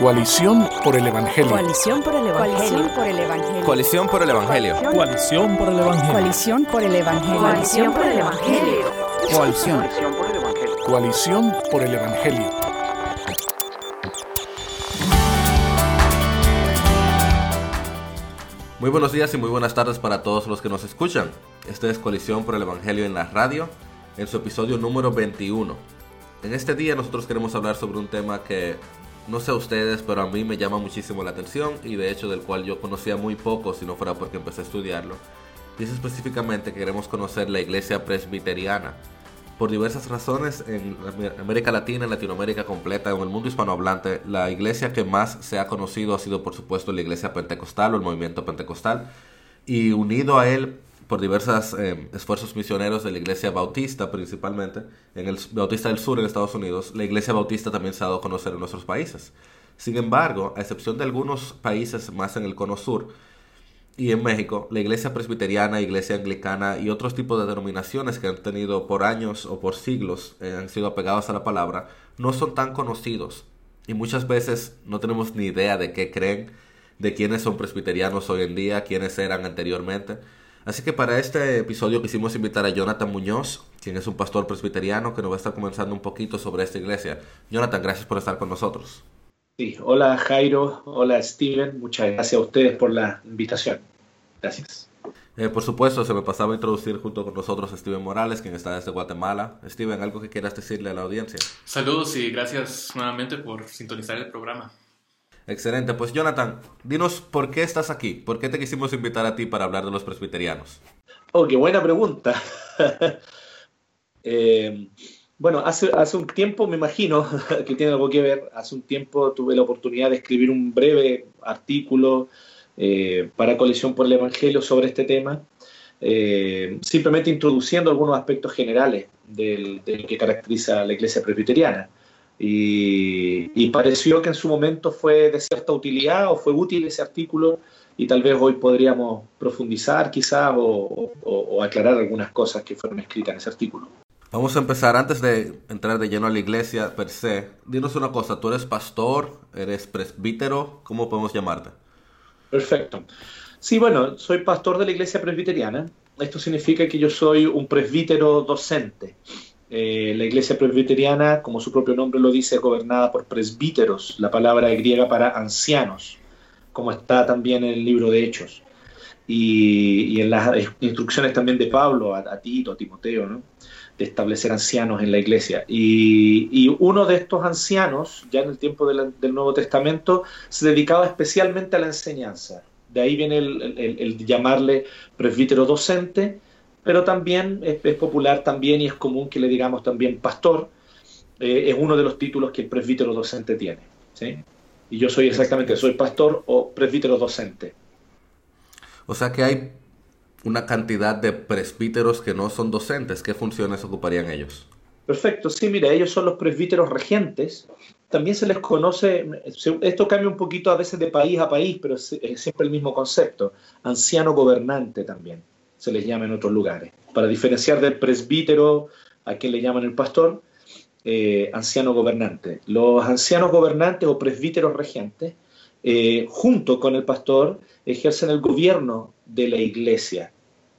Coalición por el Evangelio. Coalición por el Evangelio. Coalición por el Evangelio. Coalición por el Evangelio. Coalición por el Evangelio. Coalición por el Evangelio. Coalición. Coalición por el Evangelio. Muy buenos días y muy buenas tardes para todos los que nos escuchan. Este es Coalición por el Evangelio en la radio, en su episodio número 21. En este día nosotros queremos hablar sobre un tema que no sé a ustedes, pero a mí me llama muchísimo la atención y de hecho del cual yo conocía muy poco si no fuera porque empecé a estudiarlo. Y es específicamente que queremos conocer la iglesia presbiteriana. Por diversas razones, en América Latina, en Latinoamérica completa, en el mundo hispanohablante, la iglesia que más se ha conocido ha sido por supuesto la iglesia pentecostal o el movimiento pentecostal. Y unido a él por diversos eh, esfuerzos misioneros de la Iglesia Bautista principalmente, en el Bautista del Sur en Estados Unidos, la Iglesia Bautista también se ha dado a conocer en nuestros países. Sin embargo, a excepción de algunos países más en el cono sur y en México, la Iglesia Presbiteriana, Iglesia Anglicana y otros tipos de denominaciones que han tenido por años o por siglos, eh, han sido apegados a la palabra, no son tan conocidos y muchas veces no tenemos ni idea de qué creen, de quiénes son presbiterianos hoy en día, quiénes eran anteriormente. Así que para este episodio quisimos invitar a Jonathan Muñoz, quien es un pastor presbiteriano que nos va a estar comenzando un poquito sobre esta iglesia. Jonathan, gracias por estar con nosotros. Sí, hola Jairo, hola Steven, muchas gracias a ustedes por la invitación. Gracias. Eh, por supuesto, se me pasaba a introducir junto con nosotros a Steven Morales, quien está desde Guatemala. Steven, ¿algo que quieras decirle a la audiencia? Saludos y gracias nuevamente por sintonizar el programa. Excelente, pues Jonathan, dinos por qué estás aquí, por qué te quisimos invitar a ti para hablar de los presbiterianos. Oh, qué buena pregunta. eh, bueno, hace, hace un tiempo, me imagino que tiene algo que ver, hace un tiempo tuve la oportunidad de escribir un breve artículo eh, para Coalición por el Evangelio sobre este tema, eh, simplemente introduciendo algunos aspectos generales del, de lo que caracteriza a la iglesia presbiteriana. Y, pareció que en su momento fue de cierta utilidad o fue útil ese artículo y tal vez hoy podríamos profundizar quizás o, aclarar algunas cosas que fueron escritas en ese artículo. Vamos a empezar antes de entrar de lleno a la iglesia per se. Dinos una cosa, tú eres pastor, eres presbítero, ¿cómo podemos llamarte? Perfecto. Sí, bueno, soy pastor de la iglesia presbiteriana. Esto significa que yo soy un presbítero docente. Eh, la iglesia presbiteriana, como su propio nombre lo dice, es gobernada por presbíteros, la palabra griega para ancianos, como está también en el libro de Hechos. Y, en las instrucciones también de Pablo a, Tito, a Timoteo, ¿no? de establecer ancianos en la iglesia. Y, uno de estos ancianos, ya en el tiempo del Nuevo Testamento, se dedicaba especialmente a la enseñanza. De ahí viene el llamarle presbítero docente, pero también es, popular también y es común que le digamos también pastor, eh, es uno de los títulos que el presbítero docente tiene. ¿sí? Y yo soy exactamente, soy pastor o presbítero docente. O sea que hay una cantidad de presbíteros que no son docentes. ¿Qué funciones ocuparían ellos? Perfecto, sí, mira, ellos son los presbíteros regentes. También se les conoce, esto cambia un poquito a veces de país a país, pero es siempre el mismo concepto, anciano gobernante también se les llama en otros lugares. Para diferenciar del presbítero, a quien le llaman el pastor, eh, anciano gobernante. Los ancianos gobernantes o presbíteros regentes, eh, junto con el pastor, ejercen el gobierno de la iglesia.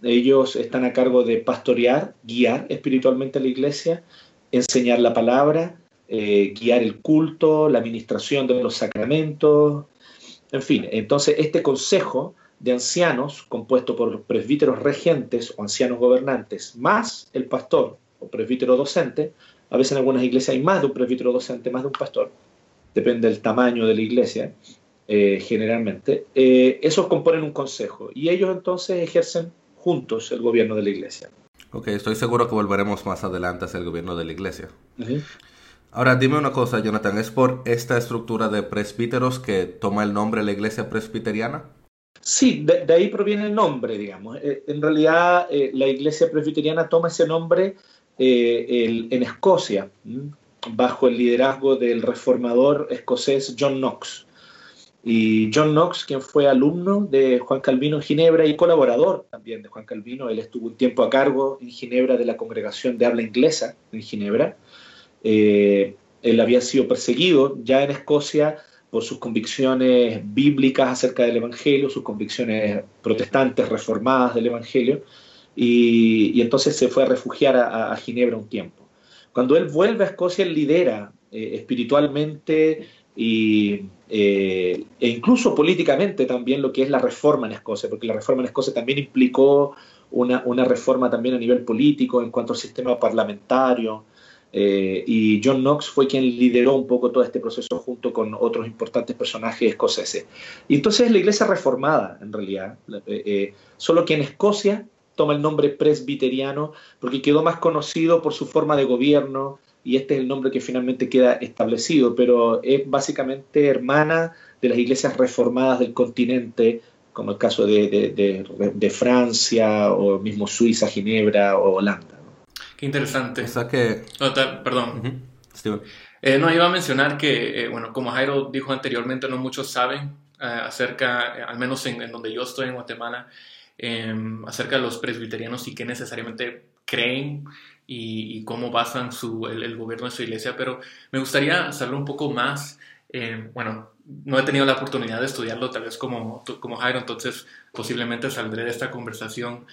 Ellos están a cargo de pastorear, guiar espiritualmente a la iglesia, enseñar la palabra, eh, guiar el culto, la administración de los sacramentos, en fin. Entonces, este consejo de ancianos compuesto por presbíteros regentes o ancianos gobernantes, más el pastor o presbítero docente. A veces en algunas iglesias hay más de un presbítero docente, más de un pastor. Depende del tamaño de la iglesia, eh, generalmente. Eh, esos componen un consejo y ellos entonces ejercen juntos el gobierno de la iglesia. Ok, estoy seguro que volveremos más adelante hacia el gobierno de la iglesia. Ahora, dime una cosa, Jonathan, ¿es por esta estructura de presbíteros que toma el nombre la iglesia presbiteriana? Sí, de, ahí proviene el nombre, digamos. Eh, en realidad, eh, la iglesia presbiteriana toma ese nombre eh, en Escocia, bajo el liderazgo del reformador escocés John Knox. Y John Knox, quien fue alumno de Juan Calvino en Ginebra y colaborador también de Juan Calvino, él estuvo un tiempo a cargo en Ginebra de la congregación de habla inglesa en Ginebra. él había sido perseguido ya en Escocia por sus convicciones bíblicas acerca del Evangelio, sus convicciones protestantes reformadas del Evangelio, y, entonces se fue a refugiar a, Ginebra un tiempo. Cuando él vuelve a Escocia, él lidera eh, espiritualmente y, eh, e incluso políticamente también lo que es la reforma en Escocia, porque la reforma en Escocia también implicó una, una reforma también a nivel político en cuanto al sistema parlamentario, eh, y John Knox fue quien lideró un poco todo este proceso junto con otros importantes personajes escoceses. Y entonces la iglesia reformada, en realidad, eh, eh, solo que en Escocia toma el nombre presbiteriano porque quedó más conocido por su forma de gobierno y este es el nombre que finalmente queda establecido, pero es básicamente hermana de las iglesias reformadas del continente, como el caso de, de, de Francia o mismo Suiza, Ginebra o Holanda. Qué interesante. O sea que... perdón. Eh, no, iba a mencionar que, eh, bueno, como Jairo dijo anteriormente, no muchos saben eh, acerca, al menos en, donde yo estoy en Guatemala, em, acerca de los presbiterianos y qué necesariamente creen y, cómo basan su, el, gobierno de su iglesia, pero me gustaría saber un poco más. Em, bueno, no he tenido la oportunidad de estudiarlo tal vez como, como Jairo, entonces posiblemente saldré de esta conversación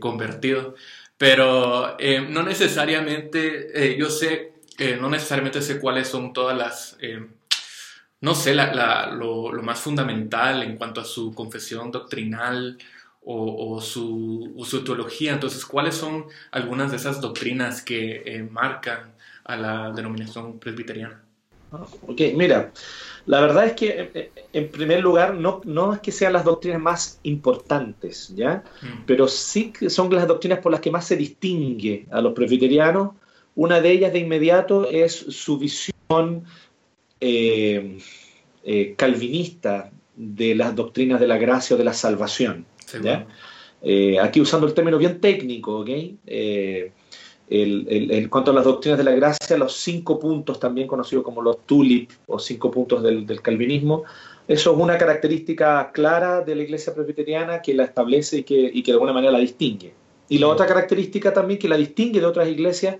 convertido. Pero eh, no necesariamente, eh, yo sé, eh, no necesariamente sé cuáles son todas las, no sé, lo, más fundamental en cuanto a su confesión doctrinal o, su, su, teología. Entonces, ¿cuáles son algunas de esas doctrinas que marcan a la denominación presbiteriana? Ok, mira, la verdad es que, eh, eh, en primer lugar, no, no es que sean las doctrinas más importantes, ¿ya? Mm. Pero sí que son las doctrinas por las que más se distingue a los presbiterianos. Una de ellas de inmediato es su visión eh, calvinista de las doctrinas de la gracia o de la salvación. ¿ya? aquí usando el término bien técnico, ¿ok? En cuanto a las doctrinas de la gracia, los cinco puntos, también conocidos como los tulip o cinco puntos del, calvinismo, eso es una característica clara de la iglesia presbiteriana que la establece y que, de alguna manera la distingue. Y la otra característica también que la distingue de otras iglesias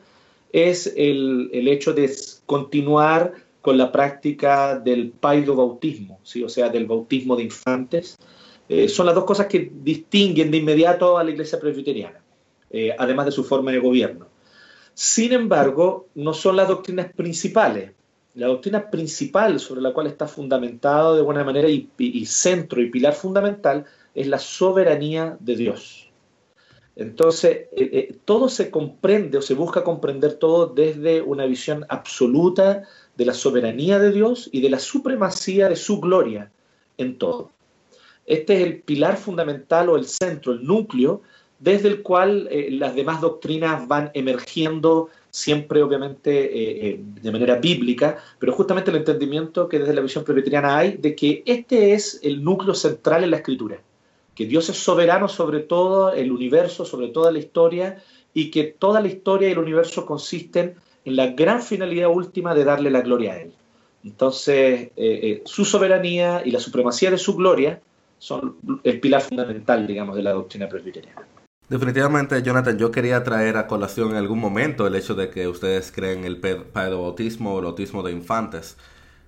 es el, hecho de continuar con la práctica del paido bautismo, ¿sí? o sea, del bautismo de infantes. Eh, son las dos cosas que distinguen de inmediato a la iglesia presbiteriana, eh, además de su forma de gobierno. Sin embargo, no son las doctrinas principales. La doctrina principal sobre la cual está fundamentado de alguna manera y, centro y pilar fundamental es la soberanía de Dios. Entonces, eh, eh, todo se comprende o se busca comprender todo desde una visión absoluta de la soberanía de Dios y de la supremacía de su gloria en todo. Este es el pilar fundamental o el centro, el núcleo desde el cual eh, las demás doctrinas van emergiendo siempre obviamente eh, eh, de manera bíblica, pero justamente el entendimiento que desde la visión presbiteriana hay de que este es el núcleo central en la escritura, que Dios es soberano sobre todo el universo, sobre toda la historia, y que toda la historia y el universo consisten en la gran finalidad última de darle la gloria a Él. Entonces, su soberanía y la supremacía de su gloria son el pilar fundamental, digamos, de la doctrina presbiteriana. Definitivamente, Jonathan, yo quería traer a colación en algún momento el hecho de que ustedes creen el pedobautismo o el autismo de infantes.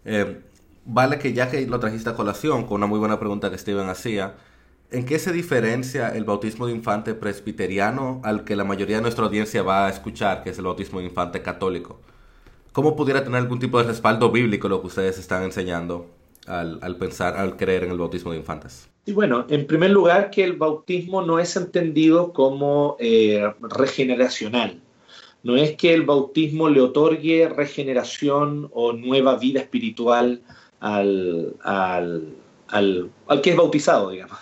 Eh, vale que ya que lo trajiste a colación, con una muy buena pregunta que Steven hacía, ¿en qué se diferencia el bautismo de infante presbiteriano al que la mayoría de nuestra audiencia va a escuchar, que es el bautismo de infante católico? ¿Cómo pudiera tener algún tipo de respaldo bíblico lo que ustedes están enseñando al, al pensar, al creer en el bautismo de infantes? Y bueno, en primer lugar que el bautismo no es entendido como eh, regeneracional. No es que el bautismo le otorgue regeneración o nueva vida espiritual al, que es bautizado, digamos.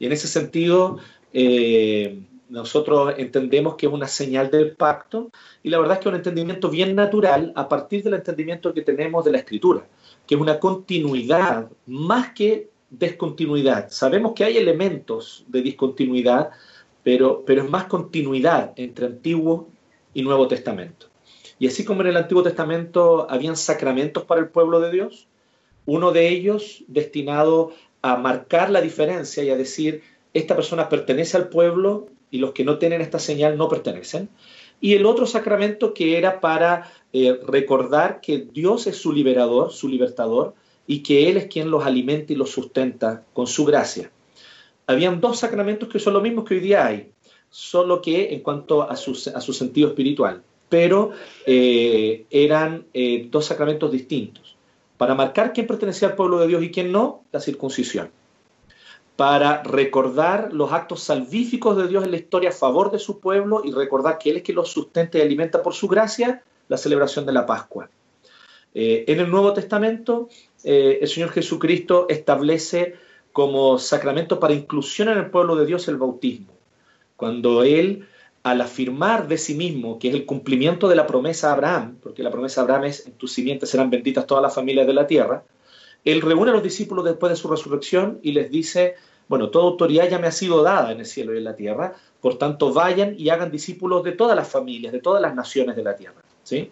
Y en ese sentido, eh, nosotros entendemos que es una señal del pacto y la verdad es que es un entendimiento bien natural a partir del entendimiento que tenemos de la escritura, es una continuidad más que descontinuidad. Sabemos que hay elementos de discontinuidad, pero, pero es más continuidad entre Antiguo y Nuevo Testamento. Y así como en el Antiguo Testamento habían sacramentos para el pueblo de Dios, uno de ellos destinado a marcar la diferencia y a decir, esta persona pertenece al pueblo y los que no tienen esta señal no pertenecen. Y el otro sacramento que era para eh, recordar que Dios es su liberador, su libertador, y que Él es quien los alimenta y los sustenta con su gracia. Habían dos sacramentos que son los mismos que hoy día hay, solo que en cuanto a su, sentido espiritual, pero eh, eran eh, dos sacramentos distintos. Para marcar quién pertenecía al pueblo de Dios y quién no, la circuncisión. Para recordar los actos salvíficos de Dios en la historia a favor de su pueblo y recordar que Él es quien los sustenta y alimenta por su gracia, la celebración de la Pascua. Eh, en el Nuevo Testamento, el Señor Jesucristo establece como sacramento para inclusión en el pueblo de Dios el bautismo cuando él, al afirmar de sí mismo que es el cumplimiento de la promesa a Abraham, porque la promesa a Abraham es, en tus simientes serán benditas todas las familias de la tierra, él reúne a los discípulos después de su resurrección y les dice, bueno, toda autoridad ya me ha sido dada en el cielo y en la tierra, por tanto vayan y hagan discípulos de todas las familias, de todas las naciones de la tierra. ¿sí?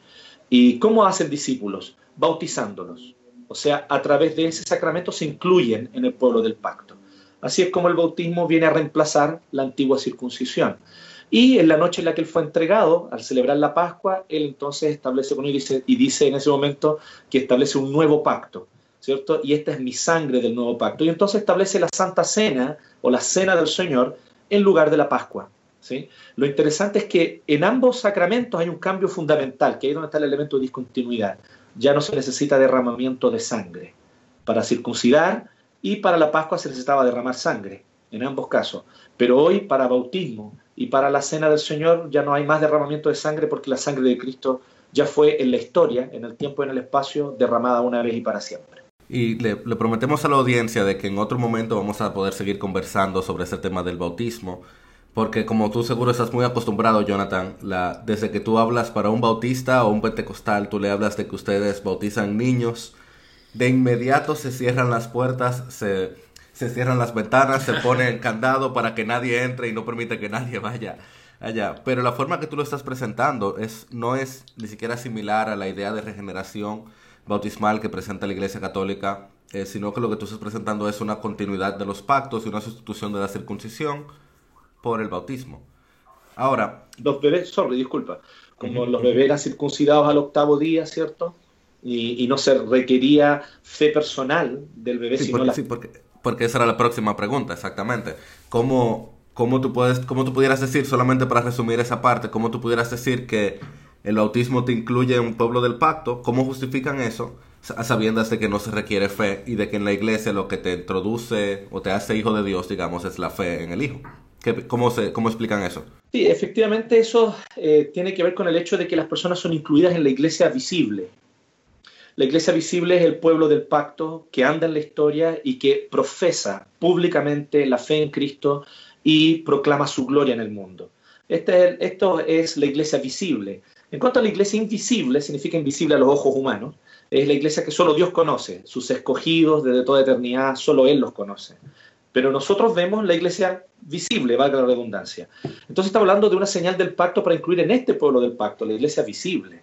¿Y cómo hacen discípulos? Bautizándolos. O sea, a través de ese sacramento se incluyen en el pueblo del pacto. Así es como el bautismo viene a reemplazar la antigua circuncisión. Y en la noche en la que él fue entregado, al celebrar la Pascua, él entonces establece con él y dice, en ese momento que establece un nuevo pacto, ¿cierto? Y esta es mi sangre del nuevo pacto. Y entonces establece la Santa Cena o la Cena del Señor en lugar de la Pascua. ¿sí? Lo interesante es que en ambos sacramentos hay un cambio fundamental, que ahí es donde está el elemento de discontinuidad. Ya no se necesita derramamiento de sangre. Para circuncidar y para la Pascua se necesitaba derramar sangre, en ambos casos. Pero hoy para bautismo y para la cena del Señor ya no hay más derramamiento de sangre porque la sangre de Cristo ya fue en la historia, en el tiempo y en el espacio, derramada una vez y para siempre. Y le, prometemos a la audiencia de que en otro momento vamos a poder seguir conversando sobre ese tema del bautismo, porque como tú seguro estás muy acostumbrado, Jonathan, la, desde que tú hablas para un bautista o un pentecostal, tú le hablas de que ustedes bautizan niños, de inmediato se cierran las puertas, se, cierran las ventanas, se pone el candado para que nadie entre y no permite que nadie vaya allá. Pero la forma que tú lo estás presentando es, no es ni siquiera similar a la idea de regeneración bautismal que presenta la Iglesia Católica, eh, sino que lo que tú estás presentando es una continuidad de los pactos y una sustitución de la circuncisión por el bautismo. Ahora... Los bebés, sorry, disculpa, como los bebés eran circuncidados al octavo día, ¿cierto? y, no se requería fe personal del bebé, sí, porque, sí, porque, esa era la próxima pregunta, exactamente. ¿Cómo, cómo, tú puedes, ¿Cómo tú pudieras decir, solamente para resumir esa parte, cómo tú pudieras decir que el bautismo te incluye en un pueblo del pacto? ¿Cómo justifican eso? sabiendo de que no se requiere fe y de que en la iglesia lo que te introduce o te hace hijo de Dios, digamos, es la fe en el Hijo. ¿Cómo, se, ¿Cómo explican eso? Sí, efectivamente eso eh, tiene que ver con el hecho de que las personas son incluidas en la iglesia visible. La iglesia visible es el pueblo del pacto que anda en la historia y que profesa públicamente la fe en Cristo y proclama su gloria en el mundo. Este esto es la iglesia visible. En cuanto a la iglesia invisible, significa invisible a los ojos humanos, es la iglesia que solo Dios conoce, sus escogidos desde toda eternidad, solo Él los conoce. Pero nosotros vemos la iglesia visible, valga la redundancia. Entonces estamos hablando de una señal del pacto para incluir en este pueblo del pacto, la iglesia visible.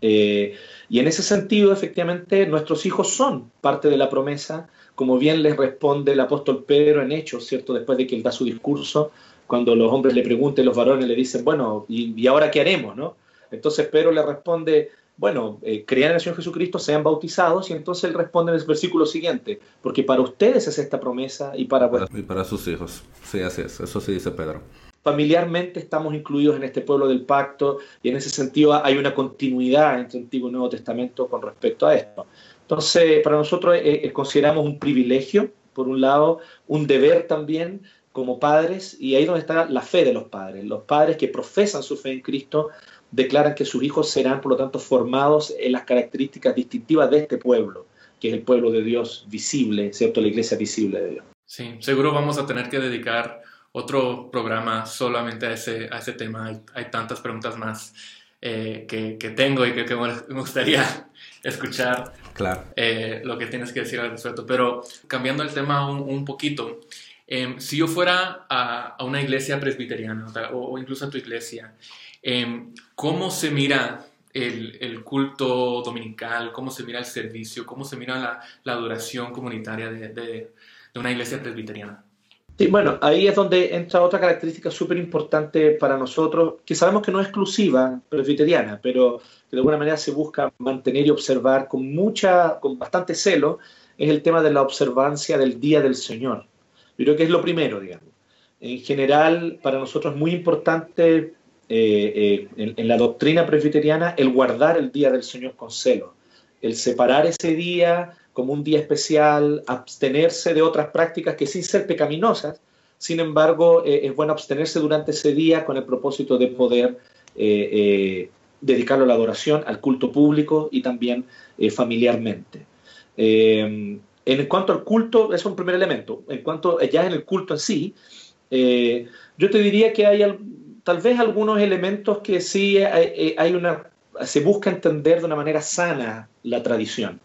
Eh, y en ese sentido, efectivamente, nuestros hijos son parte de la promesa, como bien les responde el apóstol Pedro en Hechos, ¿cierto? Después de que él da su discurso, cuando los hombres le preguntan, los varones le dicen, bueno, ¿y, ahora qué haremos, no? Entonces Pedro le responde, bueno, eh, crean en el Señor Jesucristo, sean bautizados, y entonces él responde en el versículo siguiente, porque para ustedes es esta promesa y para... Y para sus hijos, sí, así es, eso sí dice Pedro familiarmente estamos incluidos en este pueblo del pacto y en ese sentido hay una continuidad entre Antiguo y Nuevo Testamento con respecto a esto. Entonces, para nosotros eh, eh, consideramos un privilegio, por un lado, un deber también como padres, y ahí es donde está la fe de los padres. Los padres que profesan su fe en Cristo declaran que sus hijos serán, por lo tanto, formados en las características distintivas de este pueblo, que es el pueblo de Dios visible, ¿cierto? La iglesia visible de Dios. Sí, seguro vamos a tener que dedicar otro programa solamente a ese, a ese tema. Hay, tantas preguntas más eh, que, que, tengo y que, que, me gustaría escuchar claro. Eh, lo que tienes que decir al respecto. Pero cambiando el tema un, un poquito, em, si yo fuera a, a, una iglesia presbiteriana o, incluso a tu iglesia, em, ¿cómo se mira el, el, culto dominical? ¿Cómo se mira el servicio? ¿Cómo se mira la, la adoración comunitaria de, de, de una iglesia presbiteriana? Sí, bueno, ahí es donde entra otra característica súper importante para nosotros, que sabemos que no es exclusiva presbiteriana, pero que de alguna manera se busca mantener y observar con mucha, con bastante celo, es el tema de la observancia del Día del Señor. Yo creo que es lo primero, digamos. En general, para nosotros es muy importante eh, eh, en, la doctrina presbiteriana el guardar el Día del Señor con celo, el separar ese día como un día especial, abstenerse de otras prácticas que sin ser pecaminosas, sin embargo, eh, es bueno abstenerse durante ese día con el propósito de poder dedicarlo a la adoración, al culto público y también familiarmente. En cuanto al culto, es un primer elemento. En cuanto ya en el culto en sí, yo te diría que hay tal vez algunos elementos que sí hay una, se busca entender de una manera sana la tradición.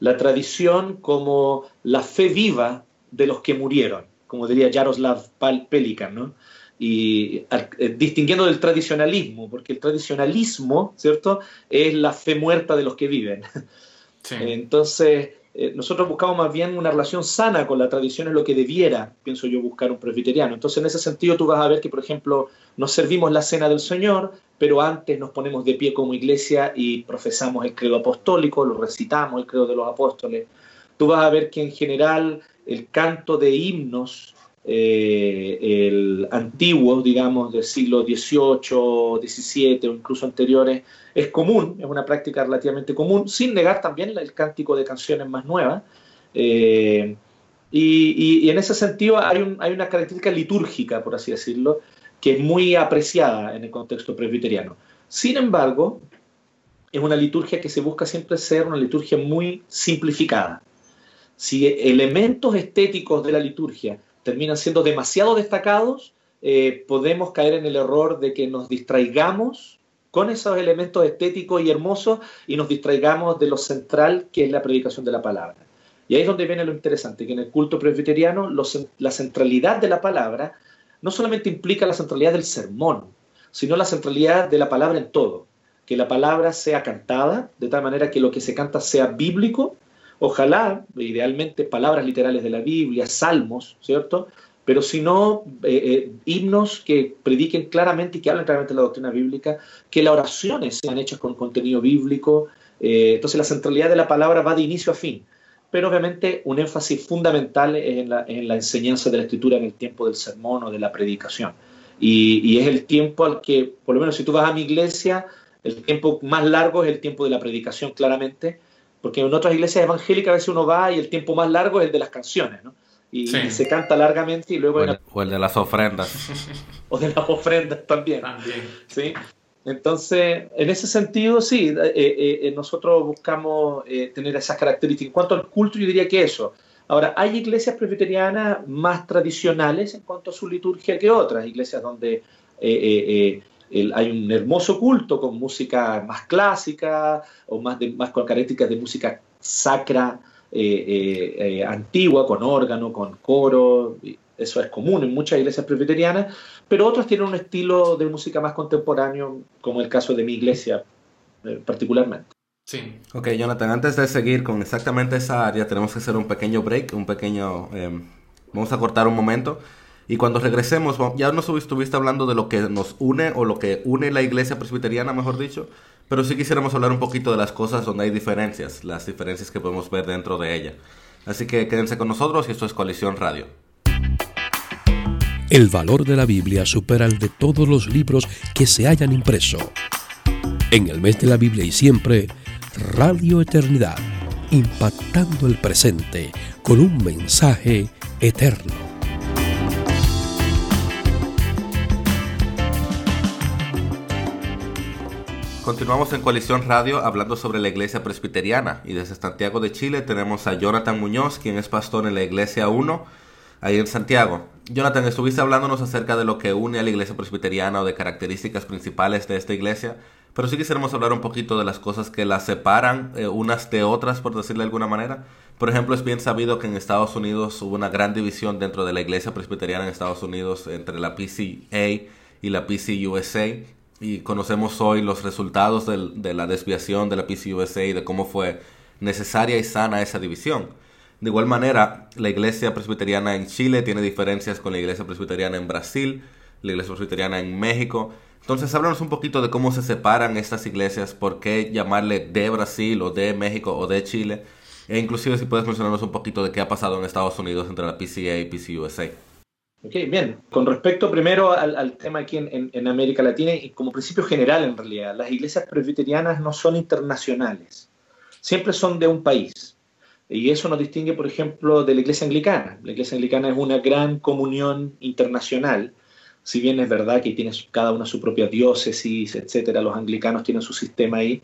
La tradición como la fe viva de los que murieron, como diría Jaroslav Pelikan, ¿no? y eh, distinguiendo del tradicionalismo, porque el tradicionalismo, ¿cierto?, es la fe muerta de los que viven. Entonces, eh, nosotros buscamos más bien una relación sana con la tradición, es lo que debiera, pienso yo, buscar un presbiteriano. Entonces, en ese sentido, tú vas a ver que, por ejemplo, nos servimos la cena del Señor, pero antes nos ponemos de pie como iglesia y profesamos el credo apostólico, lo recitamos, el credo de los apóstoles. Tú vas a ver que en general el canto de himnos eh, el antiguo, digamos, del siglo XVIII, XVII o incluso anteriores, es común, es una práctica relativamente común, sin negar también el cántico de canciones más nuevas. Eh, y, en ese sentido hay, hay, una característica litúrgica, por así decirlo, que es muy apreciada en el contexto presbiteriano. Sin embargo, es una liturgia que se busca siempre ser una liturgia muy simplificada. Si elementos estéticos de la liturgia terminan siendo demasiado destacados, eh, podemos caer en el error de que nos distraigamos con esos elementos estéticos y hermosos y nos distraigamos de lo central que es la predicación de la palabra. Y ahí es donde viene lo interesante, que en el culto presbiteriano la centralidad de la palabra no solamente implica la centralidad del sermón, sino la centralidad de la palabra en todo. Que la palabra sea cantada, de tal manera que lo que se canta sea bíblico, Ojalá, idealmente, palabras literales de la Biblia, salmos, ¿cierto? Pero si no, eh, eh, himnos que prediquen claramente y que hablen claramente de la doctrina bíblica, que las oraciones sean hechas con contenido bíblico. Eh, entonces la centralidad de la palabra va de inicio a fin. Pero obviamente un énfasis fundamental es en la, enseñanza de la escritura en el tiempo del sermón o de la predicación. Y, y, es el tiempo al que, por lo menos si tú vas a mi iglesia, el tiempo más largo es el tiempo de la predicación, claramente, porque en otras iglesias evangélicas a veces uno va y el tiempo más largo es el de las canciones, ¿no? Y, se canta largamente y luego... O el, de las ofrendas. o de las ofrendas también. También. ¿sí? Entonces, en ese sentido, sí, eh, eh, eh, nosotros buscamos tener esas características. En cuanto al culto, yo diría que eso. Ahora, hay iglesias presbiterianas más tradicionales en cuanto a su liturgia que otras, iglesias donde hay un hermoso culto con música más clásica o más, de, más con características de música sacra eh, eh, eh, antigua, con órgano, con coro. Eso es común en muchas iglesias presbiterianas, pero otras tienen un estilo de música más contemporáneo, como el caso de mi iglesia particularmente. Sí. Ok, Jonathan, antes de seguir con exactamente esa área, tenemos que hacer un pequeño break, un pequeño... vamos a cortar un momento. Y cuando regresemos, ya nos estuviste hablando de lo que nos une o lo que une la iglesia presbiteriana, mejor dicho, pero sí quisiéramos hablar un poquito de las cosas donde hay diferencias, las diferencias que podemos ver dentro de ella. Así que quédense con nosotros y esto es Coalición Radio. El valor de la Biblia supera el de todos los libros que se hayan impreso. En el mes de la Biblia y siempre, Radio Eternidad, impactando el presente con un mensaje eterno. Continuamos en Coalición Radio hablando sobre la iglesia presbiteriana y desde Santiago de Chile tenemos a Jonathan Muñoz, quien es pastor en la iglesia 1, ahí en Santiago. Jonathan, estuviste hablándonos acerca de lo que une a la iglesia presbiteriana o de características principales de esta iglesia, pero sí quisiéramos hablar un poquito de las cosas que la separan eh, unas de otras, por decirlo de alguna manera. Por ejemplo, es bien sabido que en Estados Unidos hubo una gran división dentro de la iglesia presbiteriana en Estados Unidos entre la PCA y la PCUSA y conocemos hoy los resultados de la desviación de la PCUSA y de cómo fue necesaria y sana esa división. De igual manera, la iglesia presbiteriana en Chile tiene diferencias con la iglesia presbiteriana en Brasil, la iglesia presbiteriana en México. Entonces, háblanos un poquito de cómo se separan estas iglesias, por qué llamarle de Brasil o de México o de Chile E inclusive si puedes mencionarnos un poquito de qué ha pasado en Estados Unidos entre la PCA y PCUSA. Ok, bien. Con respecto primero al, tema aquí en, América Latina y como principio general en realidad, las iglesias presbiterianas no son internacionales, siempre son de un país. Y eso nos distingue, por ejemplo, de la iglesia anglicana. La iglesia anglicana es una gran comunión internacional, si bien es verdad que tiene cada una su propia diócesis, etcétera, los anglicanos tienen su sistema ahí,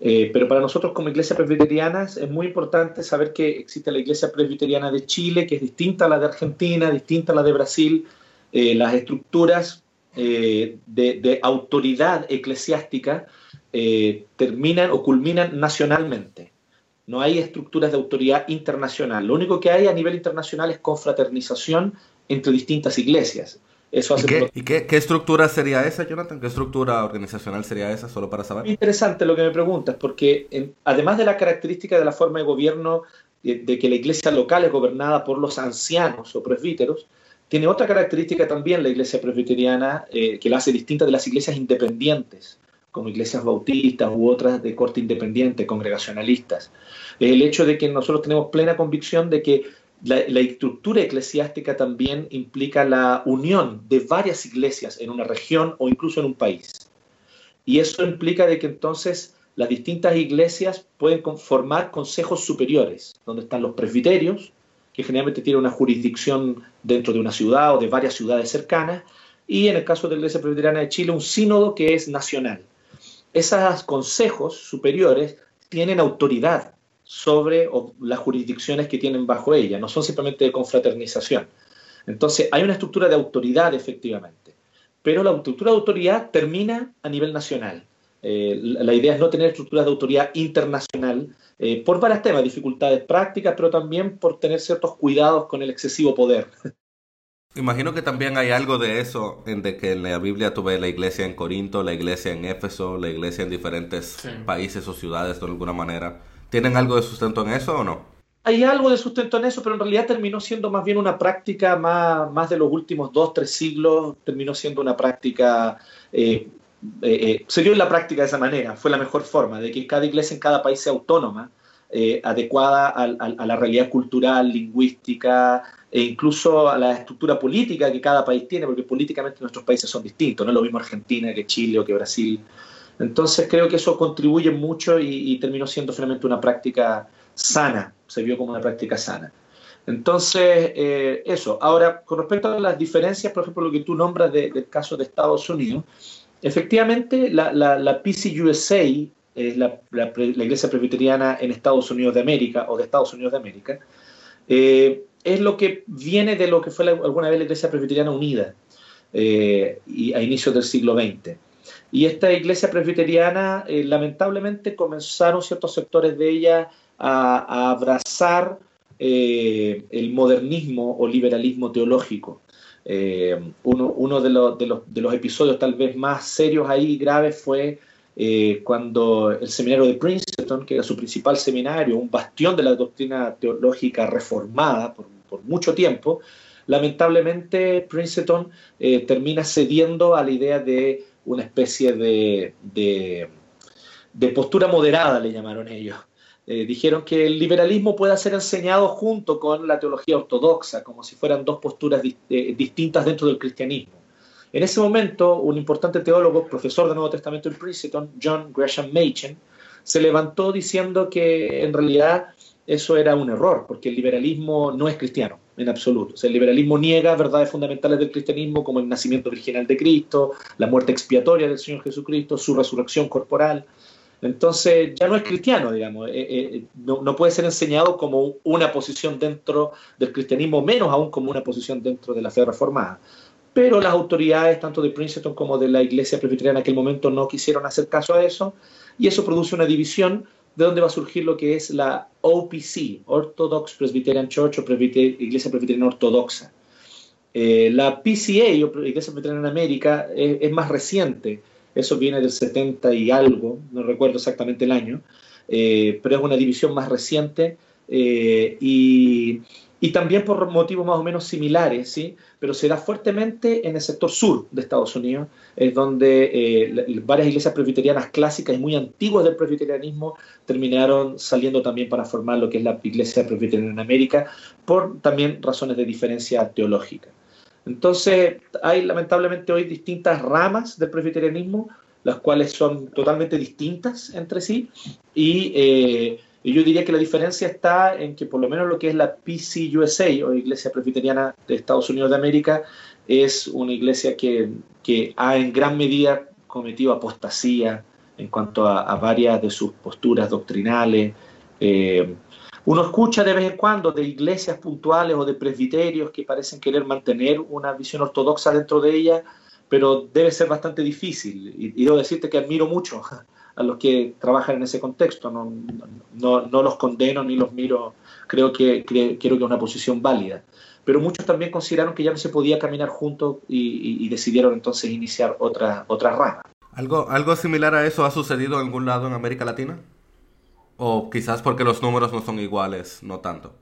eh, pero para nosotros como iglesia presbiteriana es muy importante saber que existe la iglesia presbiteriana de Chile, que es distinta a la de Argentina, distinta a la de Brasil. Eh, las estructuras eh, de, autoridad eclesiástica terminan o culminan nacionalmente. No hay estructuras de autoridad internacional. Lo único que hay a nivel internacional es confraternización entre distintas iglesias. ¿Y, qué, estructura sería esa, Jonathan? ¿Qué estructura organizacional sería esa, solo para saber? Interesante lo que me preguntas, porque además de la característica de la forma de gobierno de, que la iglesia local es gobernada por los ancianos o presbíteros, tiene otra característica también la iglesia presbiteriana eh, que la hace distinta de las iglesias independientes, como iglesias bautistas u otras de corte independiente, congregacionalistas. El hecho de que nosotros tenemos plena convicción de que la, estructura eclesiástica también implica la unión de varias iglesias en una región o incluso en un país. Y eso implica de que entonces las distintas iglesias pueden formar consejos superiores, donde están los presbiterios, que generalmente tienen una jurisdicción dentro de una ciudad o de varias ciudades cercanas, y en el caso de la Iglesia Presbiteriana de Chile, un sínodo que es nacional. Esos consejos superiores tienen autoridad sobre las jurisdicciones que tienen bajo ella, no son simplemente de confraternización. Entonces, hay una estructura de autoridad, efectivamente, pero la estructura de autoridad termina a nivel nacional. Eh, la idea es no tener estructuras de autoridad internacional eh, por varios temas, dificultades prácticas, pero también por tener ciertos cuidados con el excesivo poder. Imagino que también hay algo de eso, en de que en la Biblia tuve la iglesia en Corinto, la iglesia en Éfeso, la iglesia en diferentes países o ciudades de alguna manera ¿Tienen algo de sustento en eso o no? Hay algo de sustento en eso, pero en realidad terminó siendo más bien una práctica más, de los últimos dos, tres siglos, terminó siendo una práctica, eh, eh, eh, se dio en la práctica de esa manera, fue la mejor forma, de que cada iglesia en cada país sea autónoma, adecuada a, a, la realidad cultural, lingüística e incluso a la estructura política que cada país tiene, porque políticamente nuestros países son distintos, no es lo mismo Argentina que Chile o que Brasil. Entonces creo que eso contribuye mucho y, terminó siendo finalmente una práctica sana, se vio como una práctica sana. Entonces, eh, eso. Ahora, con respecto a las diferencias, por ejemplo, lo que tú nombras del caso de Estados Unidos, efectivamente la, la, PCUSA, es la, Iglesia Presbiteriana en Estados Unidos de América o de Estados Unidos de América, eh, es lo que viene de lo que fue alguna vez la Iglesia Presbiteriana Unida eh, y a inicios del siglo XX. Y esta iglesia presbiteriana, eh, lamentablemente, comenzaron ciertos sectores de ella a, abrazar eh, el modernismo o liberalismo teológico. Eh, uno, de, los, de, los, episodios tal vez más serios ahí graves fue cuando el seminario de Princeton, que era su principal seminario, un bastión de la doctrina teológica reformada por, por mucho tiempo, lamentablemente Princeton termina cediendo a la idea de una especie de, de, postura moderada, le llamaron ellos. Eh, dijeron que el liberalismo puede ser enseñado junto con la teología ortodoxa, como si fueran dos posturas eh, distintas dentro del cristianismo. En ese momento, un importante teólogo, profesor del Nuevo Testamento en Princeton, John Gresham Machen, se levantó diciendo que en realidad eso era un error, porque el liberalismo no es cristiano en absoluto. el liberalismo niega verdades fundamentales del cristianismo como el nacimiento virginal de Cristo, la muerte expiatoria del Señor Jesucristo, su resurrección corporal. Entonces ya no es cristiano, digamos, eh, eh, no, puede ser enseñado como una posición dentro del cristianismo, menos aún como una posición dentro de la fe reformada. Pero las autoridades, tanto de Princeton como de la iglesia presbiteriana en aquel momento, no quisieron hacer caso a eso, y eso produce una división de dónde va a surgir lo que es la OPC, Orthodox Presbyterian Church o Iglesia Presbiteriana Ortodoxa. Eh, la PCA, o Iglesia Presbiteriana en América, es, más reciente. Eso viene del 70 y algo, no recuerdo exactamente el año, eh, pero es una división más reciente eh, y, y también por motivos más o menos similares, ¿sí? pero se da fuertemente en el sector sur de Estados Unidos, es donde eh, varias iglesias presbiterianas clásicas y muy antiguas del presbiterianismo terminaron saliendo también para formar lo que es la iglesia presbiteriana en América, por también razones de diferencia teológica. Entonces, hay lamentablemente hoy distintas ramas del presbiterianismo, las cuales son totalmente distintas entre sí, y eh, y yo diría que la diferencia está en que por lo menos lo que es la PCUSA o Iglesia Presbiteriana de Estados Unidos de América es una iglesia que, ha en gran medida cometido apostasía en cuanto a, varias de sus posturas doctrinales. Eh, uno escucha de vez en cuando de iglesias puntuales o de presbiterios que parecen querer mantener una visión ortodoxa dentro de ella, pero debe ser bastante difícil. Y, y debo decirte que admiro mucho a los que trabajan en ese contexto. No, no, los condeno ni los miro, creo que, creo, que es una posición válida. Pero muchos también consideraron que ya no se podía caminar juntos y, decidieron entonces iniciar otra, otra rama. ¿Algo, ¿Algo similar a eso ha sucedido en algún lado en América Latina? ¿O quizás porque los números no son iguales, no tanto?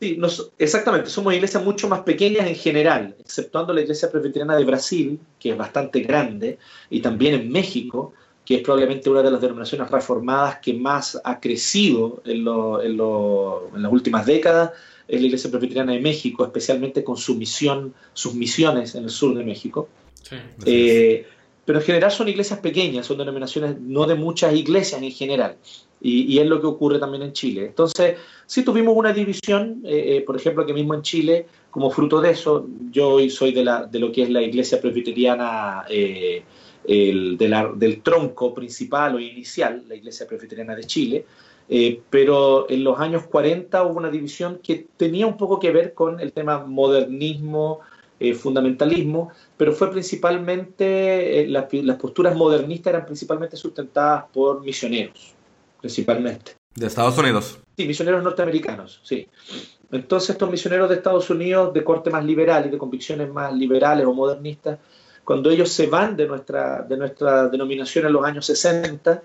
Sí, exactamente. Somos iglesias mucho más pequeñas en general, exceptuando la iglesia presbiteriana de Brasil, que es bastante grande, y también en México, que es probablemente una de las denominaciones reformadas que más ha crecido en, las últimas décadas, es la Iglesia Presbiteriana de México, especialmente con su misión, sus misiones en el sur de México. Eh, pero en general son iglesias pequeñas, son denominaciones no de muchas iglesias en general. Y, es lo que ocurre también en Chile. Entonces, sí tuvimos una división, eh, eh, por ejemplo, aquí mismo en Chile, como fruto de eso, yo hoy soy de, la, de lo que es la iglesia presbiteriana el, del tronco principal o inicial, la Iglesia Presbiteriana de Chile, eh, pero en los años 40 hubo una división que tenía un poco que ver con el tema modernismo, eh, fundamentalismo, pero fue principalmente, eh, las, las, posturas modernistas eran principalmente sustentadas por misioneros, principalmente. ¿De Estados Unidos? Sí, misioneros norteamericanos, sí. Entonces estos misioneros de Estados Unidos de corte más liberal y de convicciones más liberales o modernistas, cuando ellos se van de nuestra, de nuestra denominación en los años 60,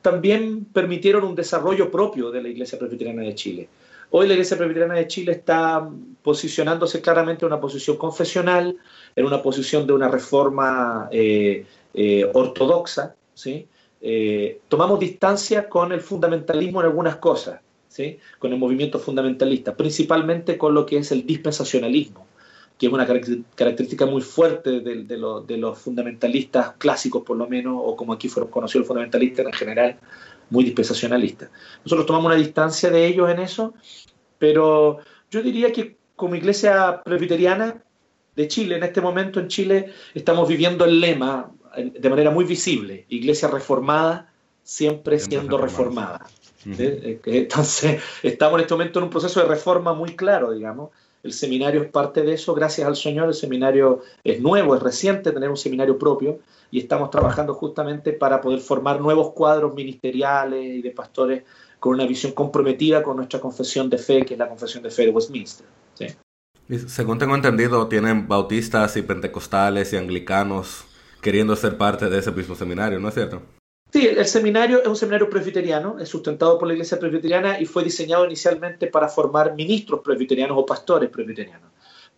también permitieron un desarrollo propio de la Iglesia Presbiteriana de Chile. Hoy la Iglesia Presbiteriana de Chile está posicionándose claramente en una posición confesional, en una posición de una reforma eh, eh, ortodoxa. ¿sí? Eh, tomamos distancia con el fundamentalismo en algunas cosas, ¿sí? con el movimiento fundamentalista, principalmente con lo que es el dispensacionalismo que es una característica muy fuerte de, los fundamentalistas clásicos, por lo menos, o como aquí fueron conocidos los fundamentalistas en general, muy dispensacionalistas. Nosotros tomamos una distancia de ellos en eso, pero yo diría que como iglesia presbiteriana de Chile, en este momento en Chile estamos viviendo el lema de manera muy visible, iglesia reformada, siempre siendo reformada. ¿Eh? Entonces, estamos en este momento en un proceso de reforma muy claro, digamos, el seminario es parte de eso, gracias al Señor. El seminario es nuevo, es reciente tener un seminario propio y estamos trabajando justamente para poder formar nuevos cuadros ministeriales y de pastores con una visión comprometida con nuestra confesión de fe, que es la confesión de fe de Westminster. según tengo entendido, tienen bautistas y pentecostales y anglicanos queriendo ser parte de ese mismo seminario, ¿no es cierto? Sí, el seminario es un seminario presbiteriano, es sustentado por la Iglesia Presbiteriana y fue diseñado inicialmente para formar ministros presbiterianos o pastores presbiterianos.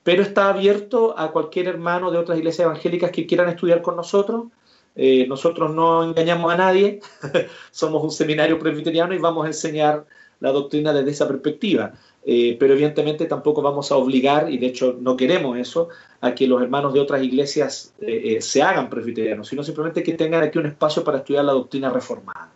Pero está abierto a cualquier hermano de otras iglesias evangélicas que quieran estudiar con nosotros. Eh, nosotros no engañamos a nadie, somos un seminario presbiteriano y vamos a enseñar la doctrina desde esa perspectiva. Eh, pero evidentemente tampoco vamos a obligar, y de hecho no queremos eso, a que los hermanos de otras iglesias eh, eh, se hagan presbiterianos, sino simplemente que tengan aquí un espacio para estudiar la doctrina reformada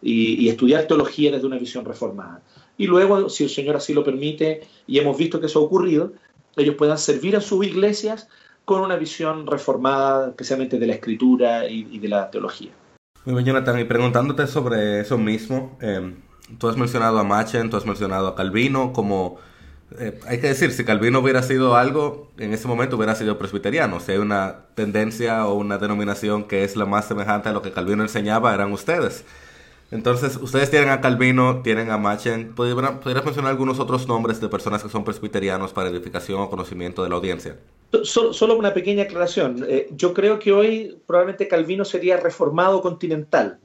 y, estudiar teología desde una visión reformada. Y luego, si el Señor así lo permite, y hemos visto que eso ha ocurrido, ellos puedan servir a sus iglesias con una visión reformada, especialmente de la escritura y, de la teología. Muy bien, Jonathan, y preguntándote sobre eso mismo, tú has mencionado a Machen, tú has mencionado a Calvino, como eh, hay que decir, si Calvino hubiera sido algo, en ese momento hubiera sido presbiteriano. Si hay una tendencia o una denominación que es la más semejante a lo que Calvino enseñaba, eran ustedes. Entonces, ustedes tienen a Calvino, tienen a Machen. ¿Podrías mencionar algunos otros nombres de personas que son presbiterianos para edificación o conocimiento de la audiencia? Solo, una pequeña aclaración. Eh, yo creo que hoy probablemente Calvino sería reformado continental.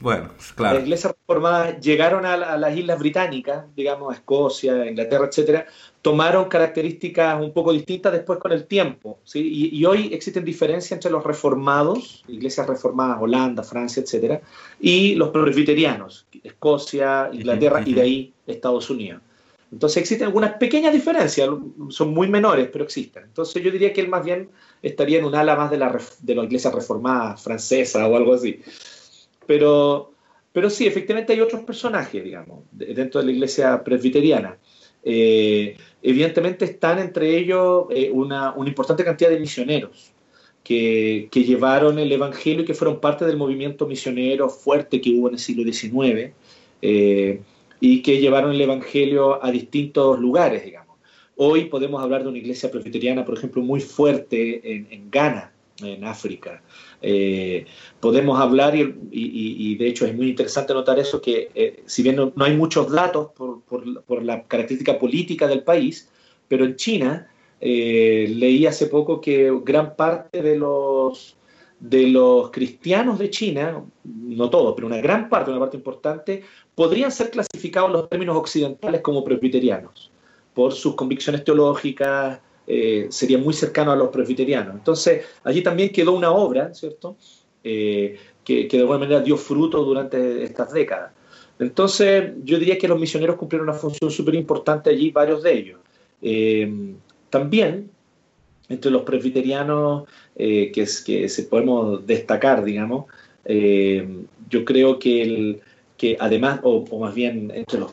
Bueno, claro. Las iglesias reformadas llegaron a, las islas británicas, digamos, a Escocia, Inglaterra, etcétera, tomaron características un poco distintas después con el tiempo. ¿sí? Y, hoy existen diferencias entre los reformados, iglesias reformadas, Holanda, Francia, etcétera, y los presbiterianos, Escocia, Inglaterra y de ahí Estados Unidos. Entonces existen algunas pequeñas diferencias, son muy menores, pero existen. Entonces yo diría que él más bien estaría en un ala más de la, de la iglesia reformada francesa o algo así. Pero, pero sí, efectivamente hay otros personajes, digamos, dentro de la iglesia presbiteriana. Eh, evidentemente están entre ellos eh, una, importante cantidad de misioneros que, llevaron el Evangelio y que fueron parte del movimiento misionero fuerte que hubo en el siglo XIX eh, y que llevaron el Evangelio a distintos lugares, digamos. Hoy podemos hablar de una iglesia presbiteriana, por ejemplo, muy fuerte en Ghana, en África. Eh, podemos hablar, y, de hecho es muy interesante notar eso, que eh, si bien no, hay muchos datos por, la característica política del país, pero en China eh, leí hace poco que gran parte de los, de los cristianos de China, no todos, pero una gran parte, una parte importante, podrían ser clasificados en los términos occidentales como presbiterianos, por sus convicciones teológicas, eh, sería muy cercano a los presbiterianos. Entonces, allí también quedó una obra, ¿cierto?, eh, que, de alguna manera dio fruto durante estas décadas. Entonces, yo diría que los misioneros cumplieron una función súper importante allí, varios de ellos. Eh, también, entre los presbiterianos que, que se podemos destacar, digamos, yo creo que, además, o, más bien entre los,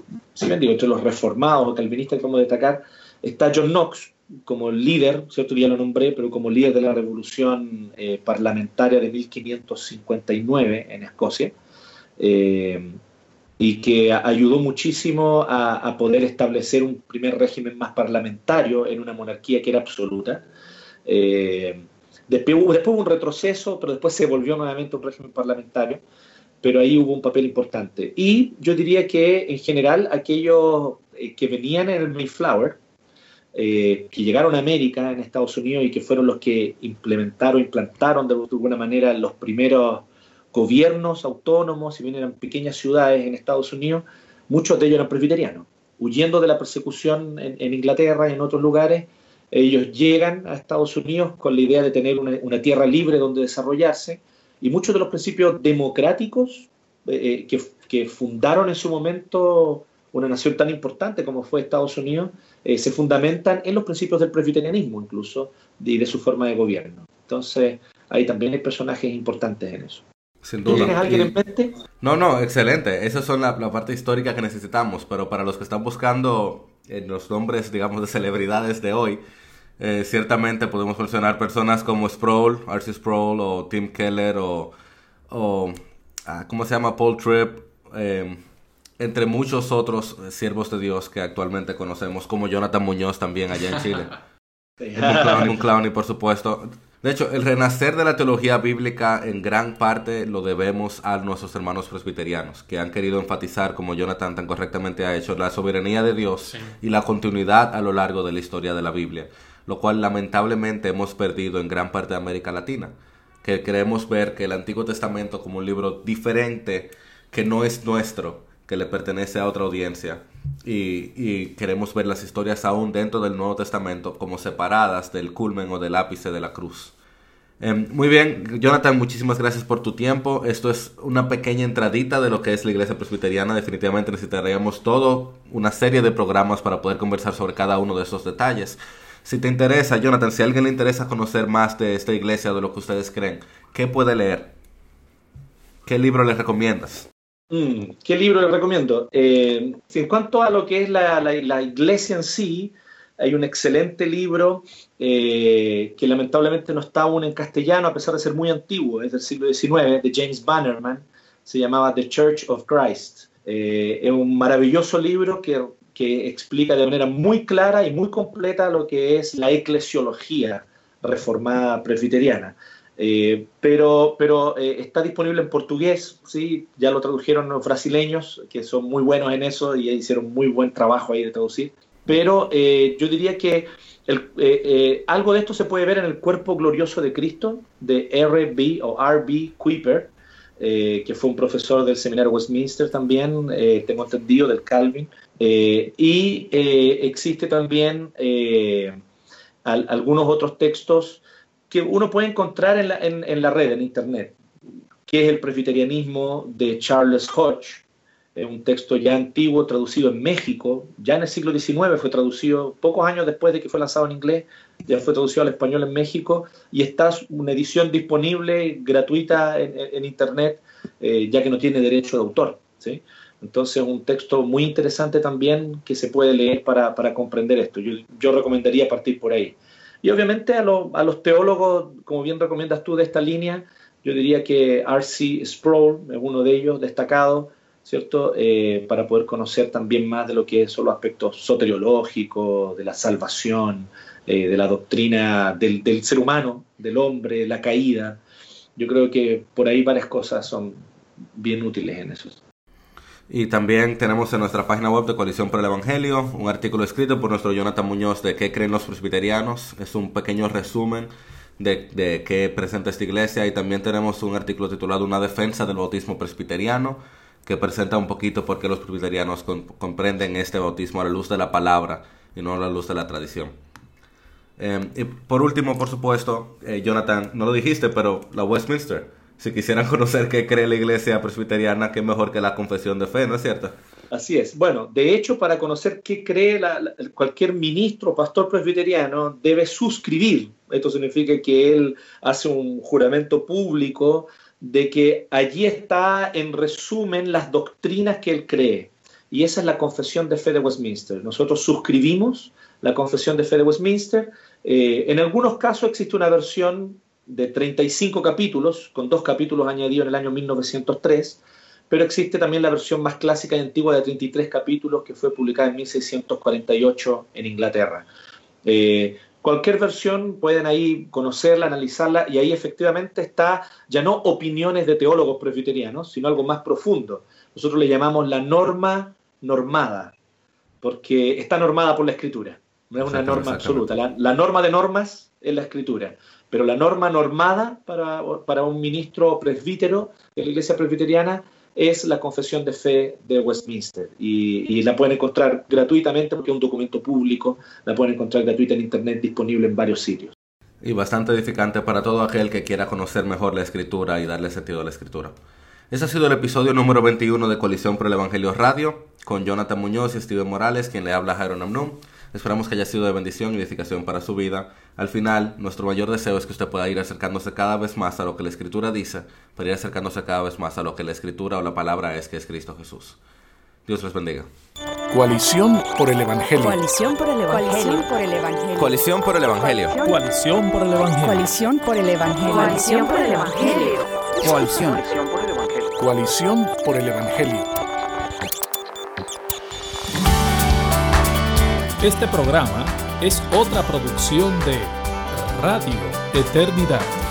digo, entre los reformados o calvinistas que podemos destacar, está John Knox, como líder, ¿cierto? Ya lo nombré, pero como líder de la revolución eh, parlamentaria de 1559 en Escocia, eh, y que ayudó muchísimo a, poder establecer un primer régimen más parlamentario en una monarquía que era absoluta. Eh, después, después hubo un retroceso, pero después se volvió nuevamente un régimen parlamentario, pero ahí hubo un papel importante. Y yo diría que en general aquellos que venían en el Mayflower, eh, que llegaron a América, en Estados Unidos, y que fueron los que implementaron, implantaron de alguna manera los primeros gobiernos autónomos, si bien eran pequeñas ciudades en Estados Unidos, muchos de ellos eran presbiterianos. Huyendo de la persecución en, Inglaterra y en otros lugares, ellos llegan a Estados Unidos con la idea de tener una, tierra libre donde desarrollarse, y muchos de los principios democráticos eh, eh, que fundaron en su momento una nación tan importante como fue Estados Unidos, eh, se fundamentan en los principios del presbiterianismo incluso y de su forma de gobierno. Entonces, ahí también hay personajes importantes en eso. Sin duda. ¿Tienes alguien en mente? No, no, excelente. Esas son la, parte histórica que necesitamos, pero para los que están buscando en eh, los nombres, digamos, de celebridades de hoy, eh, ciertamente podemos mencionar personas como Sproul, Archie Sproul, o Tim Keller, o, o ah, ¿cómo se llama? Paul Tripp, eh, entre muchos otros eh, siervos de Dios que actualmente conocemos, como Jonathan Muñoz también allá en Chile. un clown, y por supuesto. De hecho, el renacer de la teología bíblica en gran parte lo debemos a nuestros hermanos presbiterianos, que han querido enfatizar, como Jonathan tan correctamente ha hecho, la soberanía de Dios y la continuidad a lo largo de la historia de la Biblia, lo cual lamentablemente hemos perdido en gran parte de América Latina, que queremos ver que el Antiguo Testamento como un libro diferente, que no es nuestro, que le pertenece a otra audiencia y, queremos ver las historias aún dentro del Nuevo Testamento como separadas del culmen o del ápice de la cruz. Em, muy bien, Jonathan, muchísimas gracias por tu tiempo. Esto es una pequeña entradita de lo que es la iglesia presbiteriana. Definitivamente necesitaríamos todo, una serie de programas para poder conversar sobre cada uno de esos detalles. Si te interesa, Jonathan, si a alguien le interesa conocer más de esta iglesia, de lo que ustedes creen, ¿qué puede leer? ¿Qué libro le recomiendas? Mm, ¿Qué libro le recomiendo? Eh, en cuanto a lo que es la, iglesia en sí, hay un excelente libro eh, que lamentablemente no está aún en castellano, a pesar de ser muy antiguo, es del siglo XIX, de James Bannerman, se llamaba The Church of Christ. Eh, es un maravilloso libro que, que explica de manera muy clara y muy completa lo que es la eclesiología reformada presbiteriana. Eh, pero pero eh, está disponible en portugués, ¿sí? ya lo tradujeron los brasileños, que son muy buenos en eso y hicieron muy buen trabajo ahí de traducir. Pero eh, yo diría que algo de esto se puede ver en el cuerpo glorioso de Cristo, de R.B. o R.B. Kuiper, eh, que fue un profesor del seminario Westminster también, eh, tengo entendido, del Calvin. y existe también algunos otros textos que uno puede encontrar en la, en la red, en Internet, que es el presbiterianismo de Charles Hodge, un texto ya antiguo, traducido en México, ya en el siglo XIX fue traducido, pocos años después de que fue lanzado en inglés, ya fue traducido al español en México y está una edición disponible gratuita en, Internet, eh, ya que no tiene derecho de autor. ¿sí? Entonces, un texto muy interesante también que se puede leer para, comprender esto. Yo, recomendaría partir por ahí. Y obviamente a, a los teólogos, como bien recomiendas tú de esta línea, yo diría que R.C. Sproul es uno de ellos, destacado, ¿cierto? Eh, para poder conocer también más de lo que son los aspectos soteriológicos, de la salvación, eh, de la doctrina del, ser humano, del hombre, la caída. Yo creo que por ahí varias cosas son bien útiles en eso. Y también tenemos en nuestra página web de Coalición por el Evangelio un artículo escrito por nuestro Jonathan Muñoz de qué creen los presbiterianos. Es un pequeño resumen de, de qué presenta esta iglesia y también tenemos un artículo titulado Una defensa del bautismo presbiteriano que presenta un poquito por qué los presbiterianos comprenden este bautismo a la luz de la palabra y no a la luz de la tradición. Em, y por último, por supuesto, eh, Jonathan, no lo dijiste, pero la Westminster. Si quisieran conocer qué cree la iglesia presbiteriana, qué mejor que la confesión de fe, ¿no es cierto? Así es. Bueno, de hecho, para conocer qué cree cualquier ministro o pastor presbiteriano, debe suscribir. Esto significa que él hace un juramento público de que allí está en resumen las doctrinas que él cree. Y esa es la confesión de fe de Westminster. Nosotros suscribimos la confesión de fe de Westminster. Eh, en algunos casos existe una versión de 35 capítulos, con dos capítulos añadidos en el año 1903, pero existe también la versión más clásica y antigua de 33 capítulos que fue publicada en 1648 en Inglaterra. Eh, cualquier versión pueden ahí conocerla, analizarla y ahí efectivamente está ya no opiniones de teólogos presbiterianos, sino algo más profundo. Nosotros le llamamos la norma normada, porque está normada por la escritura, no es una norma absoluta. La, norma de normas es la escritura, pero la norma normada para, para un ministro presbítero de la iglesia presbiteriana es la confesión de fe de Westminster y, la pueden encontrar gratuitamente porque es un documento público, la pueden encontrar gratuita en Internet disponible en varios sitios. Y bastante edificante para todo aquel que quiera conocer mejor la escritura y darle sentido a la escritura. Este ha sido el episodio número 21 de Colisión por el Evangelio Radio, con Jonathan Muñoz y Steven Morales, quien le habla Jairo Namnum. Esperamos que haya sido de bendición y edificación para su vida. Al final, nuestro mayor deseo es que usted pueda ir acercándose cada vez más a lo que la Escritura dice, para ir acercándose cada vez más a lo que la Escritura o la palabra es, que es Cristo Jesús. Dios les bendiga. Coalición por el Evangelio. Coalición por el Evangelio. Coalición por el Evangelio. Coalición por el Evangelio. Coalición por el Evangelio. Coalición por el Evangelio. Coalición por el Evangelio. Coalición por el Evangelio. Este programa es otra producción de Radio Eternidad.